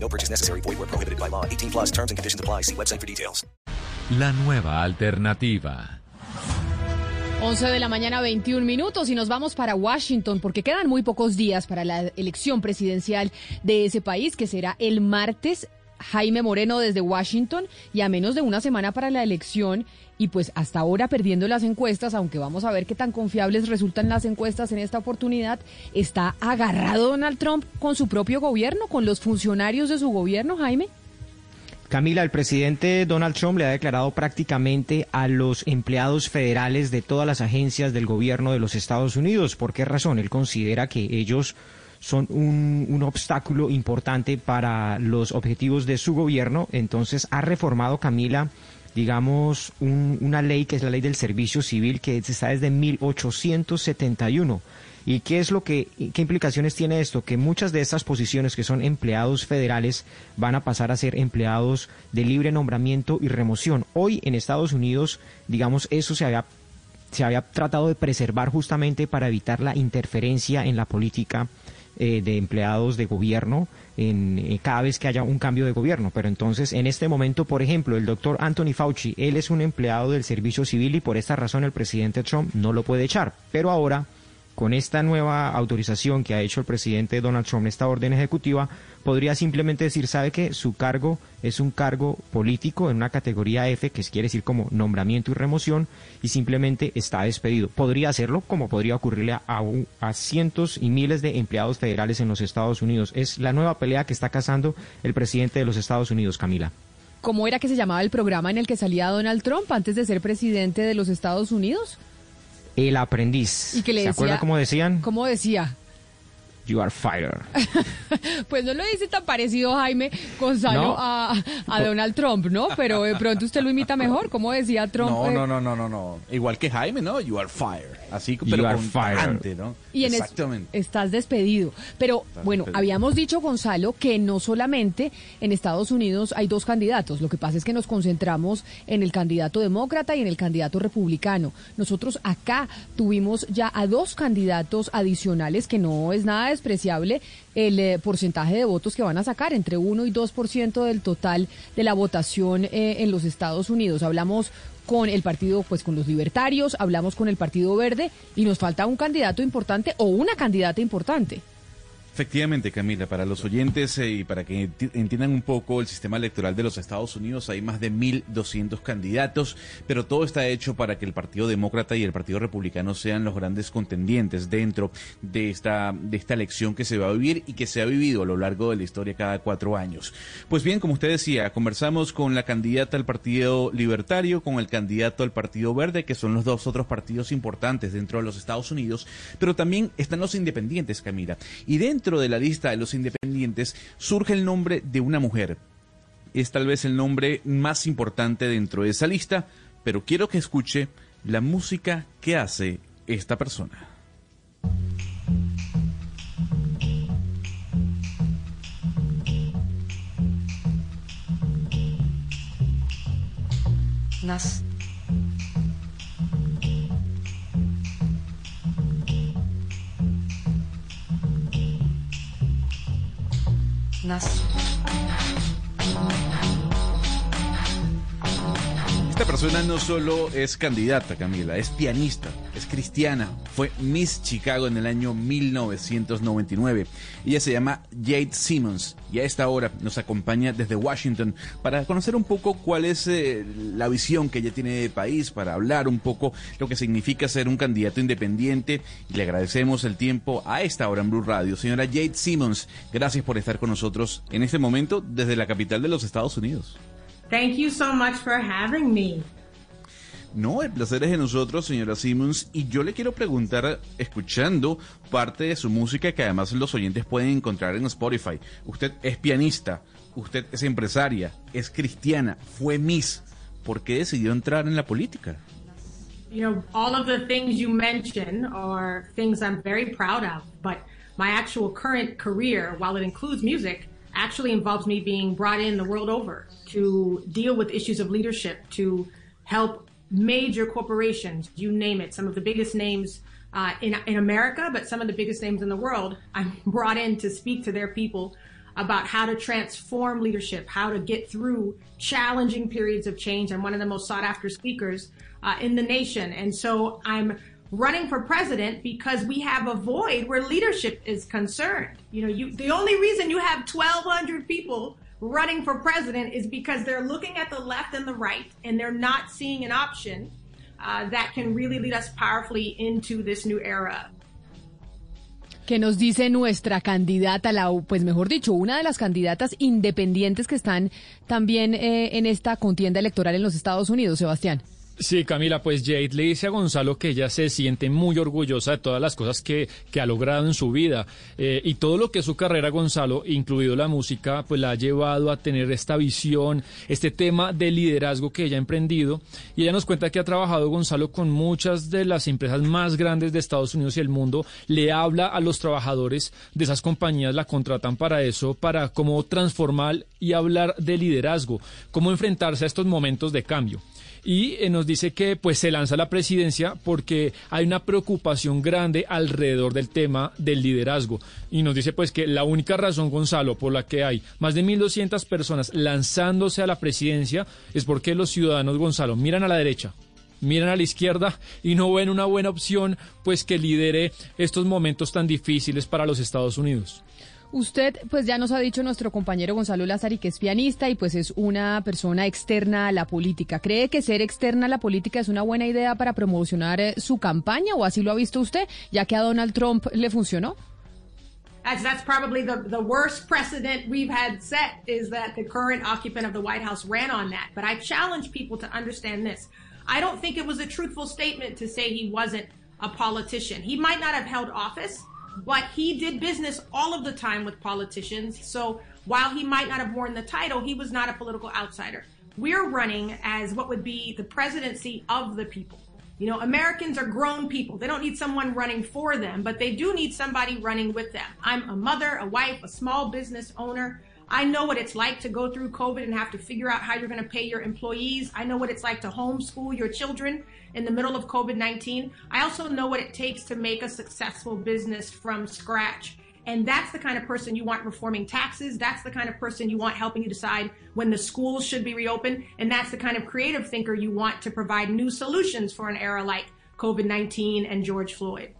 No purchase necessary. Void where prohibited by law. 18 plus terms and conditions apply. See website for details. La nueva alternativa. 11 de la mañana, 21 minutos, y nos vamos para Washington porque quedan muy pocos días para la elección presidencial de ese país, que será el martes. Jaime Moreno desde Washington y a menos de una semana para la elección y pues hasta ahora perdiendo las encuestas, aunque vamos a ver qué tan confiables resultan las encuestas en esta oportunidad, está agarrado Donald Trump con su propio gobierno, con los funcionarios de su gobierno, Jaime. Camila, el presidente Donald Trump le ha declarado prácticamente a los empleados federales de todas las agencias del gobierno de los Estados Unidos. ¿Por qué razón? Él considera que ellos son un, un, obstáculo importante para los objetivos de su gobierno. Entonces ha reformado Camila, digamos, un, una ley que es la ley del servicio civil que está desde 1871. ¿Y qué es lo que, qué implicaciones tiene esto? Que muchas de estas posiciones que son empleados federales van a pasar a ser empleados de libre nombramiento y remoción. Hoy en Estados Unidos, digamos, eso se había se había tratado de preservar justamente para evitar la interferencia en la política eh, de empleados de gobierno en, eh, cada vez que haya un cambio de gobierno. Pero entonces, en este momento, por ejemplo, el doctor Anthony Fauci, él es un empleado del servicio civil y por esta razón el presidente Trump no lo puede echar. Pero ahora, con esta nueva autorización que ha hecho el presidente Donald Trump, esta orden ejecutiva, podría simplemente decir, sabe que su cargo es un cargo político en una categoría F, que quiere decir como nombramiento y remoción, y simplemente está despedido. Podría hacerlo como podría ocurrirle a, a, cientos y miles de empleados federales en los Estados Unidos. Es la nueva pelea que está cazando el presidente de los Estados Unidos, Camila. ¿Cómo era que se llamaba el programa en el que salía Donald Trump antes de ser presidente de los Estados Unidos? El aprendiz. ¿Y que le ¿Se decía, acuerda cómo decían? ¿Cómo decía? You are fired. pues no lo dice tan parecido Jaime Gonzalo No. a, a Donald Trump, ¿no? Pero de pronto usted lo imita mejor. ¿Cómo decía Trump? No, eh? no, no, no, no, no. Igual que Jaime, ¿no? You are fired. Así, You pero are con fired. tajante, ¿no? Y en es- Exactamente. estás despedido. Pero bueno, despedido. habíamos dicho, Gonzalo, que no solamente en Estados Unidos hay dos candidatos. Lo que pasa es que nos concentramos en el candidato demócrata y en el candidato republicano. Nosotros acá tuvimos ya a dos candidatos adicionales, que no es nada despreciable el eh, porcentaje de votos que van a sacar, entre 1 y 2% del total de la votación eh, en los Estados Unidos. Hablamos con el partido, pues con los libertarios, hablamos con el Partido Verde y nos falta un candidato importante o una candidata importante. Efectivamente, Camila, para los oyentes eh, y para que enti- entiendan un poco el sistema electoral de los Estados Unidos, hay más de 1.200 candidatos, pero todo está hecho para que el Partido Demócrata y el Partido Republicano sean los grandes contendientes dentro de esta, de esta elección que se va a vivir y que se ha vivido a lo largo de la historia cada cuatro años. Pues bien, como usted decía, conversamos con la candidata al Partido Libertario, con el candidato al Partido Verde, que son los dos otros partidos importantes dentro de los Estados Unidos, pero también están los independientes, Camila. Y dentro de la lista de los independientes surge el nombre de una mujer. Es tal vez el nombre más importante dentro de esa lista, pero quiero que escuche la música que hace esta persona. Nas. Esta persona no solo es candidata, Camila, es pianista, cristiana, fue Miss Chicago en el año 1999. Ella se llama Jade Simmons y a esta hora nos acompaña desde Washington para conocer un poco cuál es eh, la visión que ella tiene de país, para hablar un poco lo que significa ser un candidato independiente. Y le agradecemos el tiempo a esta hora en Blue Radio. Señora Jade Simmons, gracias por estar con nosotros en este momento desde la capital de los Estados Unidos. Thank you so much for having me. No, el placer es de nosotros, señora Simmons, y yo le quiero preguntar, escuchando parte de su música que además los oyentes pueden encontrar en Spotify. Usted es pianista, usted es empresaria, es cristiana, fue Miss. ¿por qué decidió entrar en la política? You know, all of the things you mention are things I'm very proud of, but my actual current career, while it includes music, actually involves me being brought in the world over to deal with issues of leadership, to help major corporations, you name it, some of the biggest names uh, in, in America, but some of the biggest names in the world. I'm brought in to speak to their people about how to transform leadership, how to get through challenging periods of change. I'm one of the most sought after speakers uh, in the nation. And so I'm running for president because we have a void where leadership is concerned. You know, you, the only reason you have 1,200 people running for president is because they're looking at the left and the right and they're not seeing an option uh, that can really lead us powerfully into this new era. ¿Qué nos dice nuestra candidata, la, pues mejor dicho, una de las candidatas independientes que están también eh, en esta contienda electoral en los Estados Unidos, Sebastián? Sí, Camila, pues Jade le dice a Gonzalo que ella se siente muy orgullosa de todas las cosas que, que ha logrado en su vida eh, y todo lo que su carrera, Gonzalo, incluido la música, pues la ha llevado a tener esta visión, este tema de liderazgo que ella ha emprendido. Y ella nos cuenta que ha trabajado, Gonzalo, con muchas de las empresas más grandes de Estados Unidos y el mundo. Le habla a los trabajadores de esas compañías, la contratan para eso, para cómo transformar y hablar de liderazgo, cómo enfrentarse a estos momentos de cambio y eh, nos dice que pues se lanza la presidencia porque hay una preocupación grande alrededor del tema del liderazgo y nos dice pues que la única razón Gonzalo por la que hay más de 1200 personas lanzándose a la presidencia es porque los ciudadanos Gonzalo miran a la derecha miran a la izquierda y no ven una buena opción pues que lidere estos momentos tan difíciles para los Estados Unidos. Usted, pues ya nos ha dicho nuestro compañero Gonzalo Lázari que es pianista y pues es una persona externa a la política. ¿Cree que ser externa a la política es una buena idea para promocionar eh, su campaña o así lo ha visto usted, ya que a Donald Trump le funcionó? As that's probably the, the worst precedent we've had set is that the current occupant of the White House ran on that. But I challenge people to understand this. I don't think it was a truthful statement to say he wasn't a politician. He might not have held office, but he did business all of the time with politicians. So while he might not have worn the title, he was not a political outsider. We're running as what would be the presidency of the people. You know, Americans are grown people. They don't need someone running for them, but they do need somebody running with them. I'm a mother, a wife, a small business owner. I know what it's like to go through COVID and have to figure out how you're going to pay your employees. I know what it's like to homeschool your children in the middle of COVID 19. I also know what it takes to make a successful business from scratch. And that's the kind of person you want reforming taxes. That's the kind of person you want helping you decide when the schools should be reopened. And that's the kind of creative thinker you want to provide new solutions for an era like COVID 19 and George Floyd.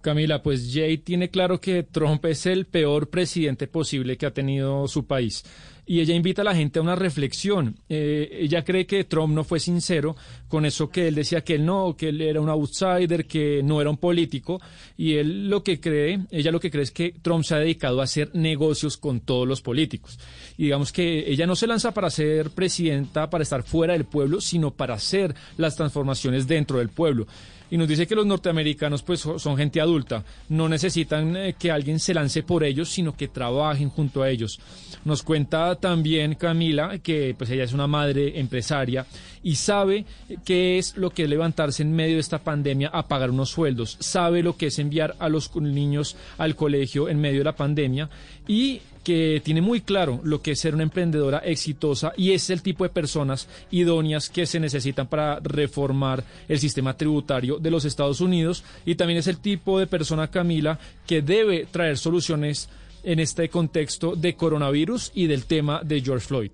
Camila, pues Jay tiene claro que Trump es el peor presidente posible que ha tenido su país. Y ella invita a la gente a una reflexión. Eh, ella cree que Trump no fue sincero con eso que él decía que él no, que él era un outsider, que no era un político. Y él lo que cree, ella lo que cree es que Trump se ha dedicado a hacer negocios con todos los políticos. Y digamos que ella no se lanza para ser presidenta, para estar fuera del pueblo, sino para hacer las transformaciones dentro del pueblo y nos dice que los norteamericanos pues son gente adulta, no necesitan eh, que alguien se lance por ellos, sino que trabajen junto a ellos. Nos cuenta también Camila que pues ella es una madre empresaria y sabe qué es lo que es levantarse en medio de esta pandemia a pagar unos sueldos, sabe lo que es enviar a los niños al colegio en medio de la pandemia y que tiene muy claro lo que es ser una emprendedora exitosa y es el tipo de personas idóneas que se necesitan para reformar el sistema tributario de los Estados Unidos y también es el tipo de persona, Camila, que debe traer soluciones en este contexto de coronavirus y del tema de George Floyd.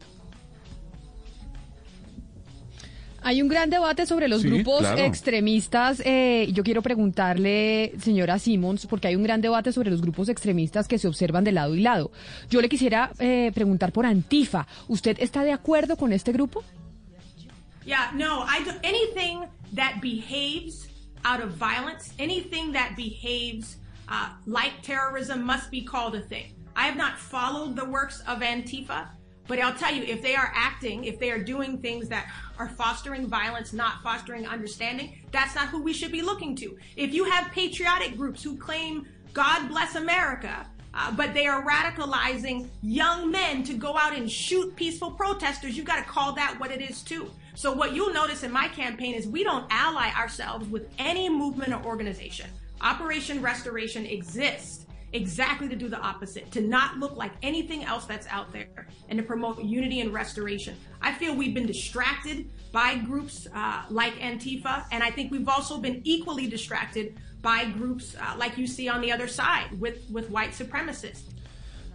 Hay un gran debate sobre los grupos extremistas. Eh, yo quiero preguntarle, señora Simmons, porque hay un gran debate sobre los grupos extremistas que se observan de lado y lado. Yo le quisiera eh, preguntar por Antifa. ¿Usted está de acuerdo con este grupo? Yeah, no, I do, anything that behaves out of violence, anything that behaves uh, like terrorism must be called a thing. I have not followed the works of Antifa. But I'll tell you, if they are acting, if they are doing things that are fostering violence, not fostering understanding, that's not who we should be looking to. If you have patriotic groups who claim God bless America, uh, but they are radicalizing young men to go out and shoot peaceful protesters, you've got to call that what it is too. So what you'll notice in my campaign is we don't ally ourselves with any movement or organization. Operation Restoration exists exactly to do the opposite, to not look like anything else that's out there, and to promote unity and restoration. I feel we've been distracted by groups uh, like Antifa, and I think we've also been equally distracted by groups uh, like you see on the other side with, with white supremacists.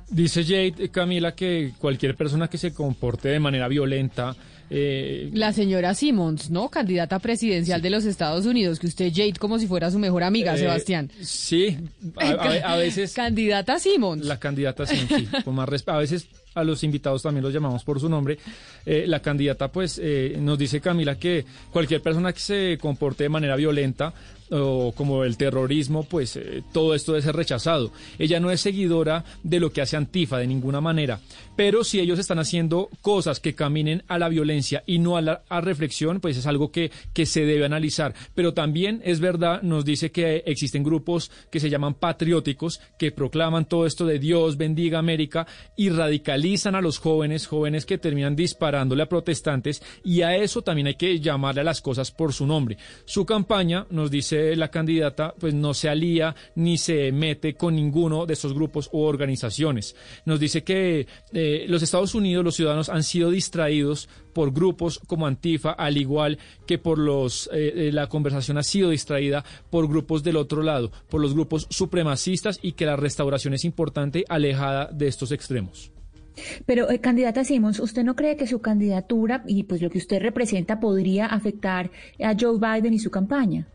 Dice Jade, Camila, que cualquier persona que se comporte de manera violenta eh, la señora Simmons, ¿no? Candidata presidencial de los Estados Unidos, que usted, Jade, como si fuera su mejor amiga, eh, Sebastián. Sí, a, veces. candidata Simmons. La candidata Simmons, sí, con más A veces a los invitados también los llamamos por su nombre. Eh, la candidata, pues, nos dice Camila que cualquier persona que se comporte de manera violenta o como el terrorismo, pues todo esto debe ser rechazado. Ella no es seguidora de lo que hace Antifa de ninguna manera, pero si ellos están haciendo cosas que caminen a la violencia y no a la reflexión, pues es algo que, que se debe analizar. Pero también es verdad, nos dice que existen grupos que se llaman patrióticos, que proclaman todo esto de Dios bendiga América y radicalizan a los jóvenes, jóvenes que terminan disparándole a protestantes y a eso también hay que llamarle a las cosas por su nombre. Su campaña, nos dice la candidata, pues no se alía ni se mete con ninguno de esos grupos u organizaciones. Nos dice que eh, eh, los Estados Unidos, los ciudadanos han sido distraídos por grupos como Antifa, al igual que por los, eh, eh, la conversación ha sido distraída por grupos del otro lado, por los grupos supremacistas y que la restauración es importante alejada de estos extremos. Pero, candidata Simmons, ¿usted no cree que su candidatura y pues lo que usted representa podría afectar a Joe Biden y su campaña?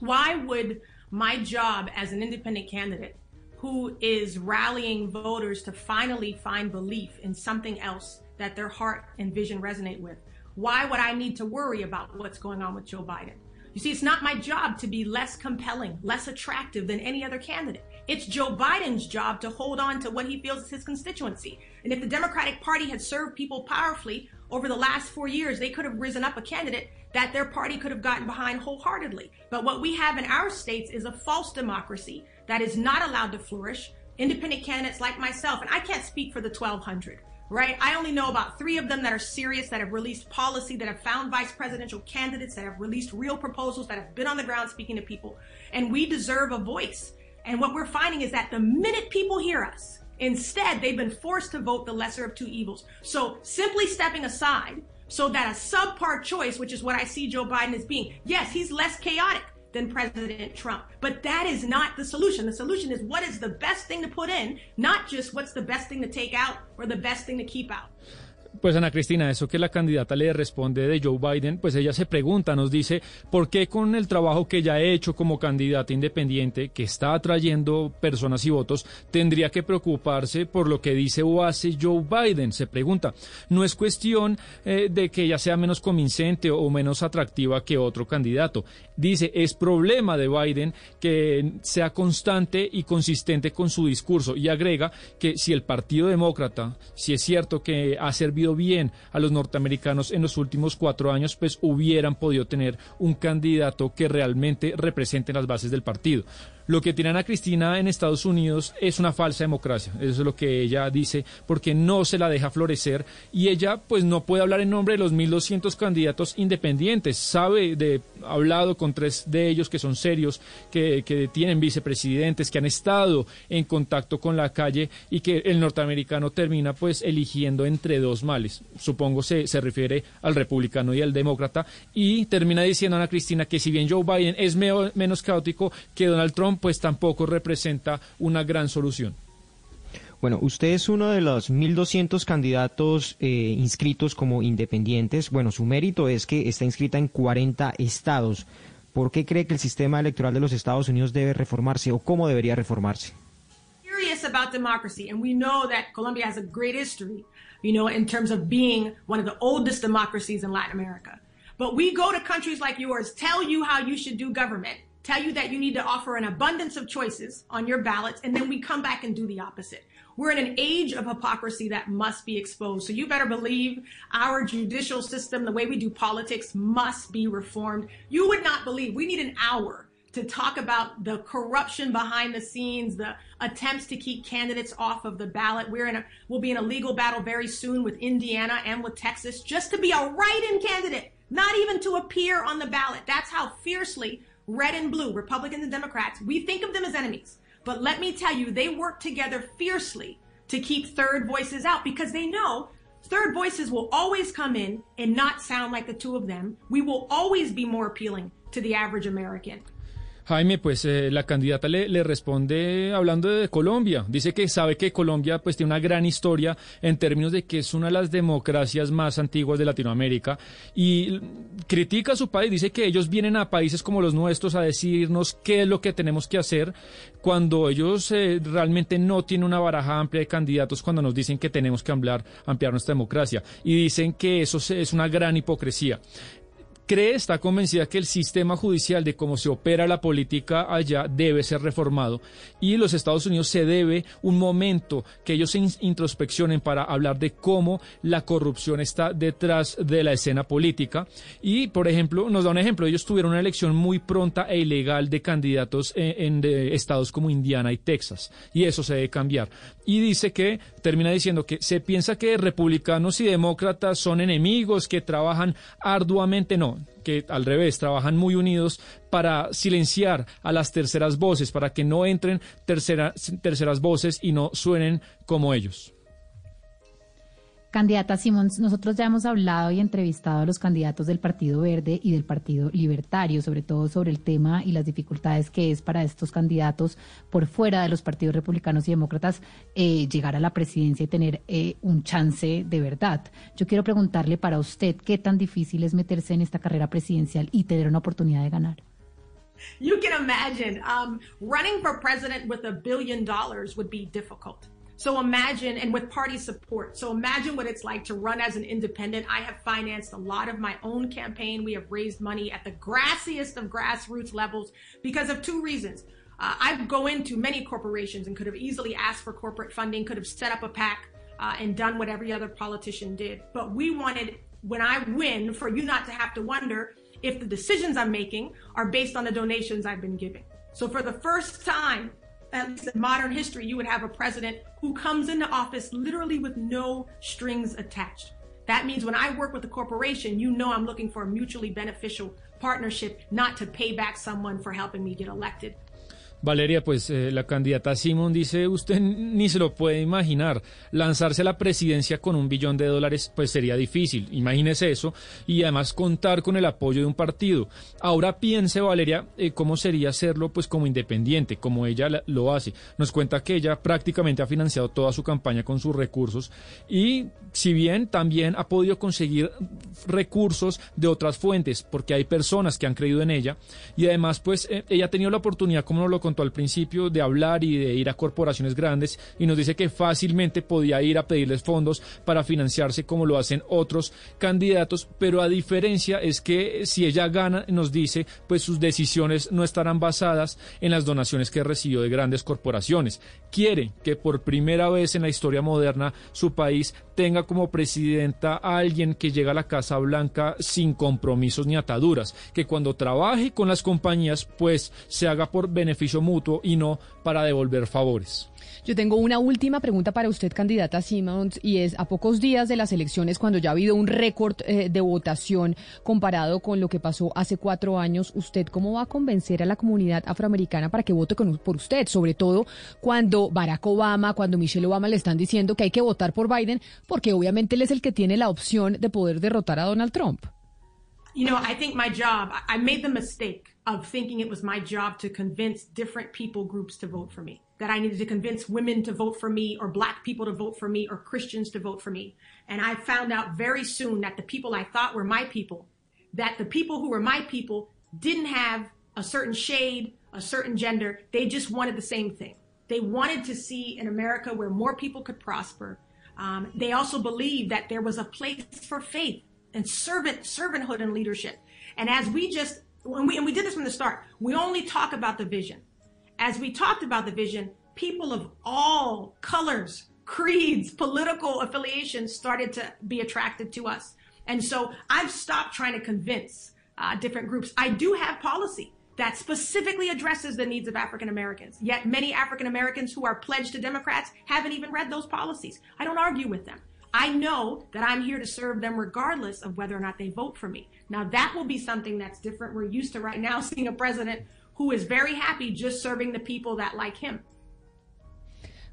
Why would my job as an independent candidate who is rallying voters to finally find belief in something else that their heart and vision resonate with. Why would I need to worry about what's going on with Joe Biden? You see, it's not my job to be less compelling, less attractive than any other candidate. It's Joe Biden's job to hold on to what he feels is his constituency. And if the Democratic Party had served people powerfully over the last four years, they could have risen up a candidate that their party could have gotten behind wholeheartedly. But what we have in our states is a false democracy that is not allowed to flourish. Independent candidates like myself, and I can't speak for the 1,200, right? I only know about three of them that are serious, that have released policy, that have found vice presidential candidates, that have released real proposals, that have been on the ground speaking to people. And we deserve a voice. And what we're finding is that the minute people hear us, instead, they've been forced to vote the lesser of two evils. So simply stepping aside so that a subpar choice, which is what I see Joe Biden as being, yes, he's less chaotic than President Trump. But that is not the solution. The solution is what is the best thing to put in, not just what's the best thing to take out or the best thing to keep out. Pues Ana Cristina, eso que la candidata le responde de Joe Biden, pues ella se pregunta, nos dice, ¿por qué con el trabajo que ella ha hecho como candidata independiente, que está atrayendo personas y votos, tendría que preocuparse por lo que dice o hace Joe Biden? Se pregunta, no es cuestión eh, de que ella sea menos convincente o menos atractiva que otro candidato. Dice, es problema de Biden que sea constante y consistente con su discurso y agrega que si el Partido Demócrata, si es cierto que ha servido bien a los norteamericanos en los últimos cuatro años, pues hubieran podido tener un candidato que realmente represente las bases del partido. Lo que tiene Ana Cristina en Estados Unidos es una falsa democracia, eso es lo que ella dice, porque no se la deja florecer y ella pues no puede hablar en nombre de los 1.200 candidatos independientes, sabe de, ha hablado con tres de ellos que son serios, que, que tienen vicepresidentes, que han estado en contacto con la calle y que el norteamericano termina pues eligiendo entre dos males, supongo se, se refiere al republicano y al demócrata, y termina diciendo Ana Cristina que si bien Joe Biden es menos caótico que Donald Trump, pues tampoco representa una gran solución. Bueno, usted es uno de los 1.200 candidatos eh, inscritos como independientes. Bueno, su mérito es que está inscrita en 40 estados. ¿Por qué cree que el sistema electoral de los Estados Unidos debe reformarse o cómo debería reformarse? Curious about democracy, and we know that Colombia has a great history, you know, in terms of being one of the oldest democracies in Latin America. But we go to countries like yours, tell you how you should do government, tell you that you need to offer an abundance of choices on your ballots, and then we come back and do the opposite. We're in an age of hypocrisy that must be exposed. So you better believe our judicial system, the way we do politics, must be reformed. You would not believe we need an hour to talk about the corruption behind the scenes, the attempts to keep candidates off of the ballot. We're in a, we'll be in a legal battle very soon with Indiana and with Texas just to be a write-in candidate, not even to appear on the ballot. That's how fiercely red and blue, Republicans and Democrats, we think of them as enemies. But let me tell you, they work together fiercely to keep third voices out because they know third voices will always come in and not sound like the two of them. We will always be more appealing to the average American. Jaime, pues eh, la candidata le, responde hablando de Colombia. Dice que sabe que Colombia pues tiene una gran historia en términos de que es una de las democracias más antiguas de Latinoamérica y critica a su país. Dice que ellos vienen a países como los nuestros a decirnos qué es lo que tenemos que hacer cuando ellos eh, realmente no tienen una baraja amplia de candidatos cuando nos dicen que tenemos que ampliar nuestra democracia y dicen que eso es una gran hipocresía cree, está convencida que el sistema judicial de cómo se opera la política allá debe ser reformado y los Estados Unidos se debe un momento que ellos se introspeccionen para hablar de cómo la corrupción está detrás de la escena política. Y, por ejemplo, nos da un ejemplo, ellos tuvieron una elección muy pronta e ilegal de candidatos en, en estados como Indiana y Texas y eso se debe cambiar. Y dice que termina diciendo que se piensa que republicanos y demócratas son enemigos que trabajan arduamente. No que al revés, trabajan muy unidos para silenciar a las terceras voces, para que no entren terceras voces y no suenen como ellos. Candidata Simons, nosotros ya hemos hablado y entrevistado a los candidatos del Partido Verde y del Partido Libertario, sobre todo sobre el tema y las dificultades que es para estos candidatos por fuera de los partidos republicanos y demócratas eh, llegar a la presidencia y tener eh, un chance de verdad. Yo quiero preguntarle para usted qué tan difícil es meterse en esta carrera presidencial y tener una oportunidad de ganar. You can imagine um, running for president with a billion dollars would be difficult. So imagine, and with party support. So imagine what it's like to run as an independent. I have financed a lot of my own campaign. We have raised money at the grassiest of grassroots levels because of two reasons. Uh, I go into many corporations and could have easily asked for corporate funding, could have set up a PAC uh, and done what every other politician did. But we wanted, when I win, for you not to have to wonder if the decisions I'm making are based on the donations I've been giving. So for the first time, at least in modern history, you would have a president who comes into office literally with no strings attached. That means when I work with a corporation, you know I'm looking for a mutually beneficial partnership, not to pay back someone for helping me get elected. Valeria, pues eh, la candidata Simon dice, usted ni se lo puede imaginar, lanzarse a la presidencia con un billón de dólares pues sería difícil, imagínese eso, y además contar con el apoyo de un partido. Ahora piense, Valeria, eh, cómo sería hacerlo pues como independiente, como ella lo hace. Nos cuenta que ella prácticamente ha financiado toda su campaña con sus recursos y si bien también ha podido conseguir recursos de otras fuentes, porque hay personas que han creído en ella, y además pues eh, ella ha tenido la oportunidad, como nos lo contó al principio, de hablar y de ir a corporaciones grandes, y nos dice que fácilmente podía ir a pedirles fondos para financiarse como lo hacen otros candidatos, pero a diferencia es que si ella gana, nos dice, pues sus decisiones no estarán basadas en las donaciones que recibió de grandes corporaciones. Quiere que por primera vez en la historia moderna su país tenga como presidenta a alguien que llega a la Casa Blanca sin compromisos ni ataduras, que cuando trabaje con las compañías pues se haga por beneficio mutuo y no para devolver favores. Yo tengo una última pregunta para usted, candidata Simons, y es a pocos días de las elecciones, cuando ya ha habido un récord eh, de votación comparado con lo que pasó hace cuatro años, ¿usted cómo va a convencer a la comunidad afroamericana para que vote con, por usted? Sobre todo cuando Barack Obama, cuando Michelle Obama le están diciendo que hay que votar por Biden, porque obviamente él es el que tiene la opción de poder derrotar a Donald Trump. You know, I think my job, I made the mistake of thinking it was my job to convince different people groups to vote for me. that I needed to convince women to vote for me or black people to vote for me or Christians to vote for me. And I found out very soon that the people I thought were my people, that the people who were my people didn't have a certain shade, a certain gender. They just wanted the same thing. They wanted to see an America where more people could prosper. Um, they also believed that there was a place for faith and servant servanthood and leadership. And as we just when we and we did this from the start, we only talk about the vision as we talked about the vision, people of all colors, creeds, political affiliations started to be attracted to us. And so I've stopped trying to convince uh, different groups. I do have policy that specifically addresses the needs of African Americans. Yet many African Americans who are pledged to Democrats haven't even read those policies. I don't argue with them. I know that I'm here to serve them regardless of whether or not they vote for me. Now that will be something that's different. We're used to right now seeing a president who is very happy just serving the people that like him.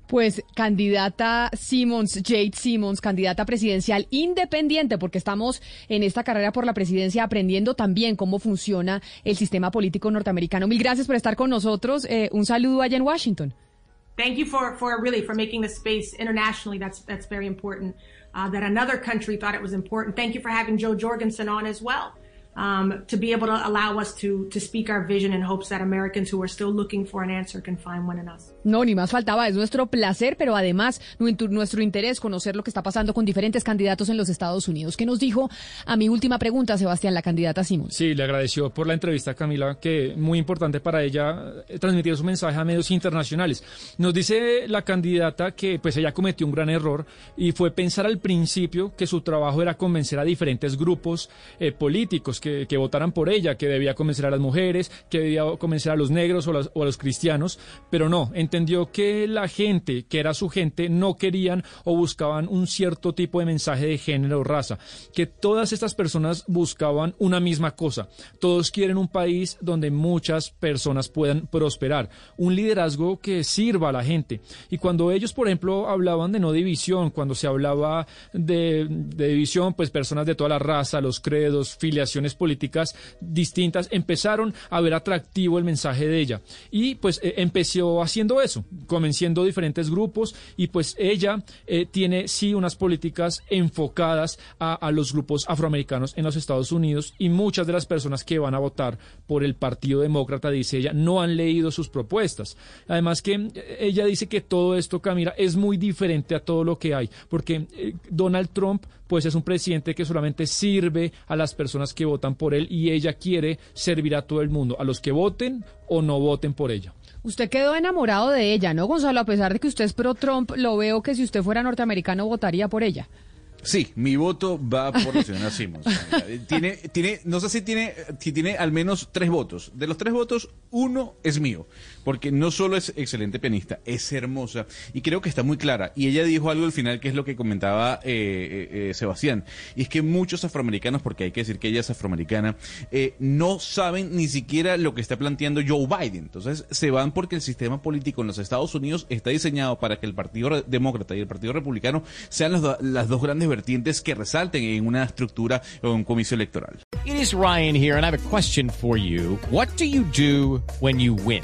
Pues candidata Simmons, Jade Simmons, candidata presidencial independiente, porque estamos en esta carrera por la presidencia aprendiendo también cómo funciona el sistema político norteamericano. Mil gracias por estar con nosotros. Eh, un saludo allá en Washington. Thank you for, for really for making the space internationally. That's that's very important. Uh, that another country thought it was important. Thank you for having Joe Jorgensen on as well. Um, to be able to allow us to, to speak our vision in hopes that Americans who are still looking for an answer can find one in us. No, ni más faltaba, es nuestro placer, pero además nuestro interés conocer lo que está pasando con diferentes candidatos en los Estados Unidos. ¿Qué nos dijo a mi última pregunta, Sebastián, la candidata Simón? Sí, le agradeció por la entrevista, Camila, que muy importante para ella eh, transmitir su mensaje a medios internacionales. Nos dice la candidata que pues ella cometió un gran error y fue pensar al principio que su trabajo era convencer a diferentes grupos eh, políticos que, votaran por ella, que debía convencer a las mujeres, que debía convencer a los negros o, a los cristianos, pero no, entendió que la gente, que era su gente, no querían o buscaban un cierto tipo de mensaje de género o raza, que todas estas personas buscaban una misma cosa. Todos quieren un país donde muchas personas puedan prosperar, un liderazgo que sirva a la gente. Y cuando ellos, por ejemplo, hablaban de no división, cuando se hablaba de, de división, pues personas de toda la raza, los credos, filiaciones políticas distintas empezaron a ver atractivo el mensaje de ella. Y pues eh, empezó haciendo eso, convenciendo diferentes grupos y pues ella eh, tiene sí unas políticas enfocadas a, a los grupos afroamericanos en los Estados Unidos y muchas de las personas que van a votar por el Partido Demócrata, dice ella, no han leído sus propuestas. Además que eh, ella dice que todo esto, Camila, es muy diferente a todo lo que hay, porque Donald Trump pues es un presidente que solamente sirve a las personas que votan por él y ella quiere servir a todo el mundo, a los que voten o no voten por ella. Usted quedó enamorado de ella, ¿no, Gonzalo? A pesar de que usted es pro Trump, lo veo que si usted fuera norteamericano votaría por ella. Sí, mi voto va por la señora Simmons. tiene, tiene, no sé si tiene, si tiene al menos tres votos. De los tres votos, uno es mío, porque no solo es excelente pianista, es hermosa y creo que está muy clara. Y ella dijo algo al final que es lo que comentaba eh, eh, eh, Sebastián, y es que muchos afroamericanos, porque hay que decir que ella es afroamericana, no saben ni siquiera lo que está planteando Joe Biden. Entonces se van porque el sistema político en los Estados Unidos está diseñado para que el Partido Demócrata y el Partido Republicano sean las, las dos grandes vertientes que resalten en una estructura o un comicio electoral. It is Ryan here and I have a question for you. What do you do when you win?